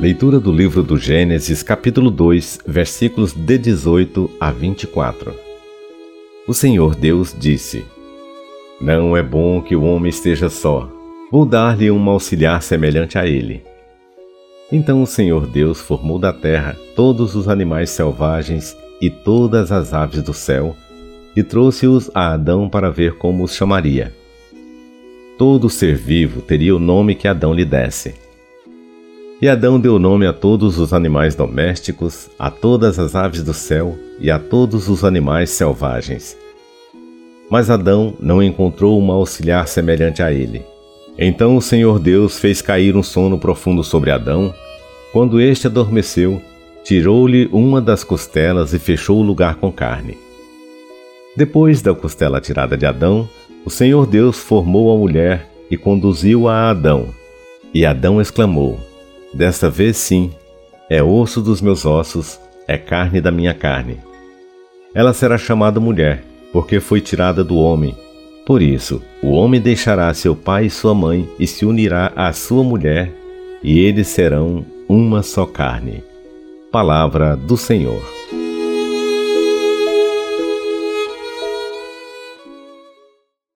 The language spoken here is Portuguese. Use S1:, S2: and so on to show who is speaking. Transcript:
S1: Leitura do livro do Gênesis, capítulo 2, versículos de 18 a 24. O Senhor Deus disse: Não é bom que o homem esteja só. Vou dar-lhe um auxiliar semelhante a ele. Então o Senhor Deus formou da terra todos os animais selvagens e todas as aves do céu, e trouxe-os a Adão para ver como os chamaria. Todo ser vivo teria o nome que Adão lhe desse. E Adão deu nome a todos os animais domésticos, a todas as aves do céu e a todos os animais selvagens. Mas Adão não encontrou uma auxiliar semelhante a ele. Então o Senhor Deus fez cair um sono profundo sobre Adão. Quando este adormeceu, tirou-lhe uma das costelas e fechou o lugar com carne. Depois da costela tirada de Adão, o Senhor Deus formou a mulher e conduziu-a a Adão. E Adão exclamou: Desta vez sim, é osso dos meus ossos, é carne da minha carne. Ela será chamada mulher, porque foi tirada do homem. Por isso, o homem deixará seu pai e sua mãe e se unirá à sua mulher, e eles serão uma só carne. Palavra do Senhor.